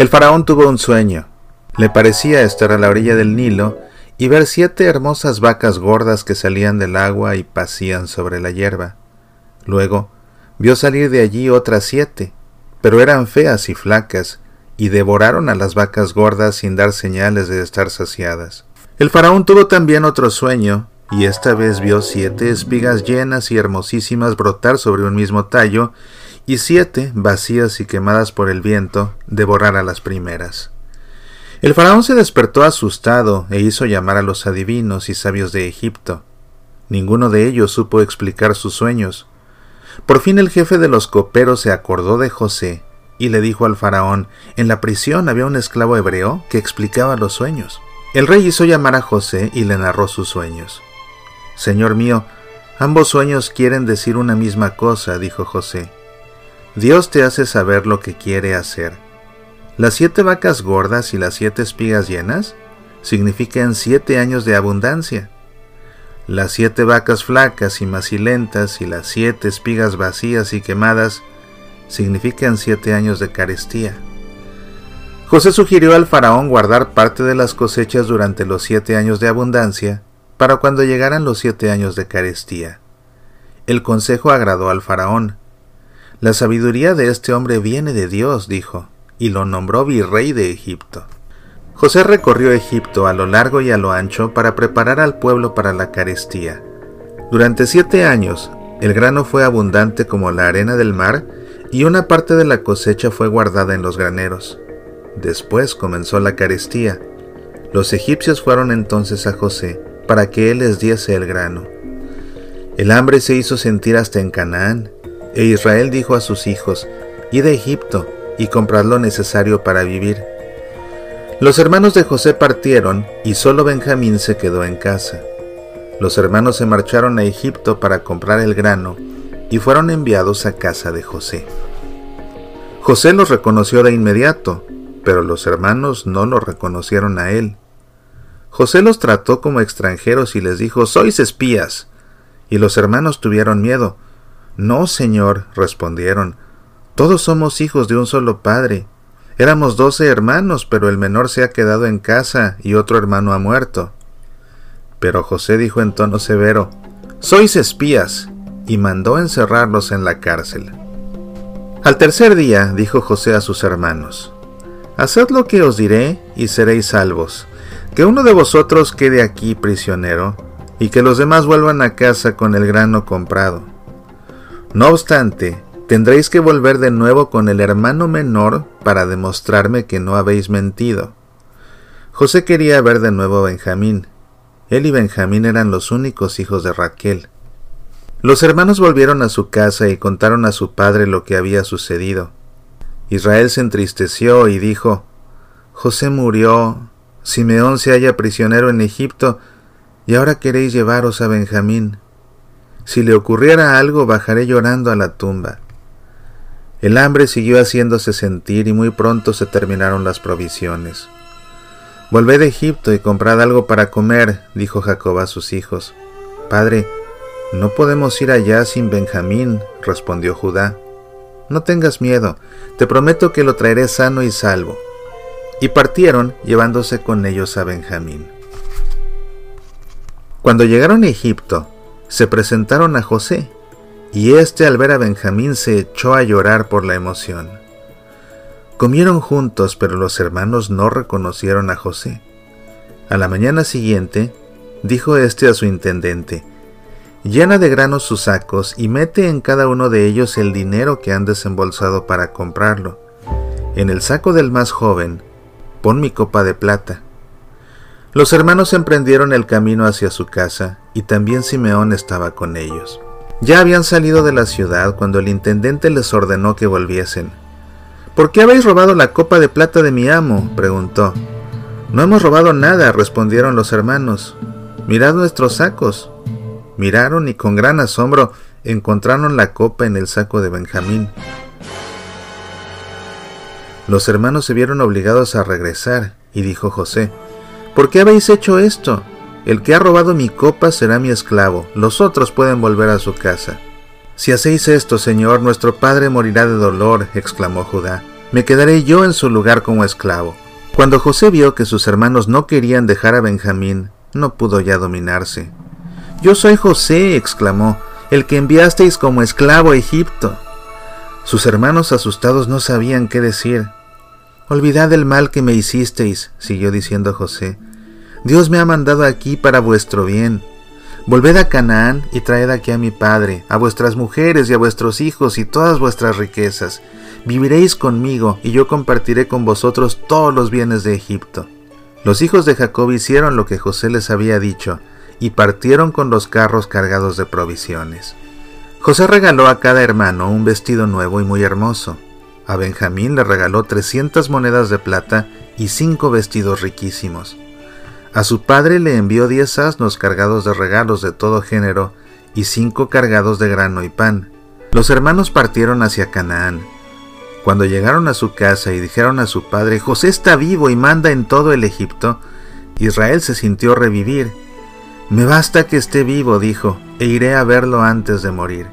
El faraón tuvo un sueño. Le parecía estar a la orilla del Nilo y ver siete hermosas vacas gordas que salían del agua y pasían sobre la hierba. Luego vio salir de allí otras siete, pero eran feas y flacas, y devoraron a las vacas gordas sin dar señales de estar saciadas. El faraón tuvo también otro sueño, y esta vez vio siete espigas llenas y hermosísimas brotar sobre un mismo tallo, y siete, vacías y quemadas por el viento, devorar a las primeras. El faraón se despertó asustado e hizo llamar a los adivinos y sabios de Egipto. Ninguno de ellos supo explicar sus sueños. Por fin el jefe de los coperos se acordó de José y le dijo al faraón, en la prisión había un esclavo hebreo que explicaba los sueños. El rey hizo llamar a José y le narró sus sueños. Señor mío, ambos sueños quieren decir una misma cosa, dijo José. Dios te hace saber lo que quiere hacer. Las siete vacas gordas y las siete espigas llenas significan siete años de abundancia. Las siete vacas flacas y macilentas y las siete espigas vacías y quemadas significan siete años de carestía. José sugirió al faraón guardar parte de las cosechas durante los siete años de abundancia para cuando llegaran los siete años de carestía. El consejo agradó al faraón, la sabiduría de este hombre viene de Dios, dijo, y lo nombró virrey de Egipto. José recorrió Egipto a lo largo y a lo ancho para preparar al pueblo para la carestía. Durante siete años, el grano fue abundante como la arena del mar, y una parte de la cosecha fue guardada en los graneros. Después comenzó la carestía. Los egipcios fueron entonces a José para que él les diese el grano. El hambre se hizo sentir hasta en Canaán, e Israel dijo a sus hijos, Id a Egipto y comprad lo necesario para vivir. Los hermanos de José partieron y solo Benjamín se quedó en casa. Los hermanos se marcharon a Egipto para comprar el grano y fueron enviados a casa de José. José los reconoció de inmediato, pero los hermanos no lo reconocieron a él. José los trató como extranjeros y les dijo, Sois espías. Y los hermanos tuvieron miedo, no, señor, respondieron, todos somos hijos de un solo padre. Éramos doce hermanos, pero el menor se ha quedado en casa y otro hermano ha muerto. Pero José dijo en tono severo, Sois espías, y mandó encerrarlos en la cárcel. Al tercer día dijo José a sus hermanos, Haced lo que os diré y seréis salvos, que uno de vosotros quede aquí prisionero, y que los demás vuelvan a casa con el grano comprado no obstante, tendréis que volver de nuevo con el hermano menor para demostrarme que no habéis mentido. José quería ver de nuevo a Benjamín. Él y Benjamín eran los únicos hijos de Raquel. Los hermanos volvieron a su casa y contaron a su padre lo que había sucedido. Israel se entristeció y dijo, José murió, Simeón se halla prisionero en Egipto, y ahora queréis llevaros a Benjamín. Si le ocurriera algo, bajaré llorando a la tumba. El hambre siguió haciéndose sentir y muy pronto se terminaron las provisiones. Volved de Egipto y comprad algo para comer, dijo Jacob a sus hijos. Padre, no podemos ir allá sin Benjamín, respondió Judá. No tengas miedo, te prometo que lo traeré sano y salvo. Y partieron llevándose con ellos a Benjamín. Cuando llegaron a Egipto, se presentaron a José, y éste al ver a Benjamín se echó a llorar por la emoción. Comieron juntos, pero los hermanos no reconocieron a José. A la mañana siguiente, dijo éste a su intendente, Llena de granos sus sacos y mete en cada uno de ellos el dinero que han desembolsado para comprarlo. En el saco del más joven, pon mi copa de plata los hermanos emprendieron el camino hacia su casa, y también Simeón estaba con ellos. Ya habían salido de la ciudad cuando el intendente les ordenó que volviesen. ¿Por qué habéis robado la copa de plata de mi amo? preguntó. No hemos robado nada, respondieron los hermanos. Mirad nuestros sacos. Miraron y con gran asombro encontraron la copa en el saco de Benjamín. Los hermanos se vieron obligados a regresar, y dijo José, ¿Por qué habéis hecho esto? El que ha robado mi copa será mi esclavo, los otros pueden volver a su casa. Si hacéis esto, Señor, nuestro padre morirá de dolor, exclamó Judá. me quedaré yo en su lugar como esclavo. Cuando José vio que sus hermanos no querían dejar a Benjamín, no pudo ya dominarse. Yo soy José, exclamó, el que enviasteis como esclavo a Egipto. Sus hermanos asustados no sabían qué decir. Olvidad el mal que me hicisteis, siguió diciendo José. Dios me ha mandado aquí para vuestro bien. Volved a Canaán y traed aquí a mi padre, a vuestras mujeres y a vuestros hijos y todas vuestras riquezas. Viviréis conmigo y yo compartiré con vosotros todos los bienes de Egipto. Los hijos de Jacob hicieron lo que José les había dicho, y partieron con los carros cargados de provisiones. José regaló a cada hermano un vestido nuevo y muy hermoso. A Benjamín le regaló trescientas monedas de plata y cinco vestidos riquísimos. A su padre le envió diez asnos cargados de regalos de todo género y cinco cargados de grano y pan. Los hermanos partieron hacia Canaán. Cuando llegaron a su casa y dijeron a su padre, José está vivo y manda en todo el Egipto, Israel se sintió revivir me basta que esté vivo, dijo, e iré a verlo antes de morir.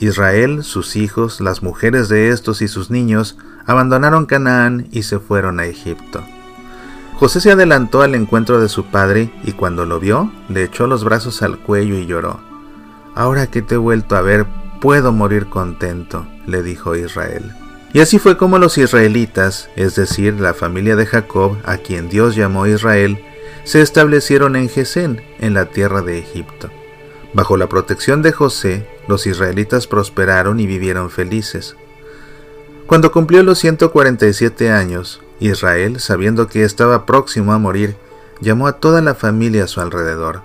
Israel, sus hijos, las mujeres de estos y sus niños abandonaron Canaán y se fueron a Egipto. José se adelantó al encuentro de su padre y cuando lo vio, le echó los brazos al cuello y lloró. Ahora que te he vuelto a ver, puedo morir contento, le dijo Israel. Y así fue como los israelitas, es decir, la familia de Jacob, a quien Dios llamó Israel, se establecieron en Gesén, en la tierra de Egipto. Bajo la protección de José, los israelitas prosperaron y vivieron felices. Cuando cumplió los 147 años, Israel, sabiendo que estaba próximo a morir, llamó a toda la familia a su alrededor.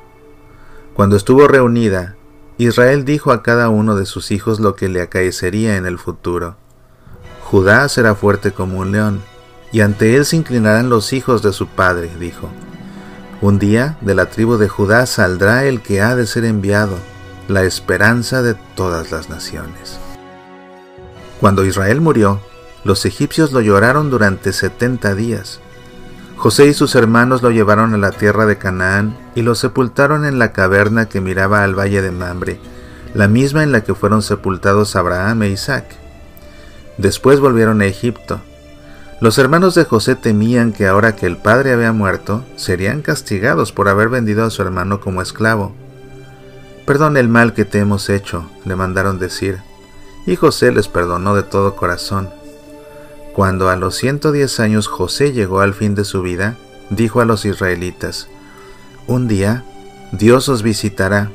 Cuando estuvo reunida, Israel dijo a cada uno de sus hijos lo que le acaecería en el futuro. Judá será fuerte como un león, y ante él se inclinarán los hijos de su padre, dijo. Un día de la tribu de Judá saldrá el que ha de ser enviado, la esperanza de todas las naciones. Cuando Israel murió, los egipcios lo lloraron durante setenta días. José y sus hermanos lo llevaron a la tierra de Canaán y lo sepultaron en la caverna que miraba al valle de Mambre, la misma en la que fueron sepultados Abraham e Isaac. Después volvieron a Egipto, los hermanos de José temían que ahora que el padre había muerto, serían castigados por haber vendido a su hermano como esclavo. Perdona el mal que te hemos hecho, le mandaron decir, y José les perdonó de todo corazón. Cuando a los 110 años José llegó al fin de su vida, dijo a los israelitas, Un día Dios os visitará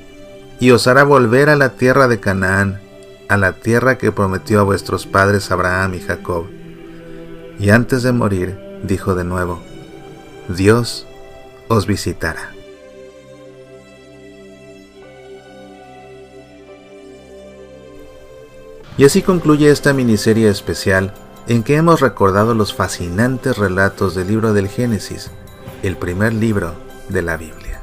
y os hará volver a la tierra de Canaán, a la tierra que prometió a vuestros padres Abraham y Jacob y antes de morir dijo de nuevo, Dios os visitará. Y así concluye esta miniserie especial en que hemos recordado los fascinantes relatos del libro del Génesis, el primer libro de la Biblia.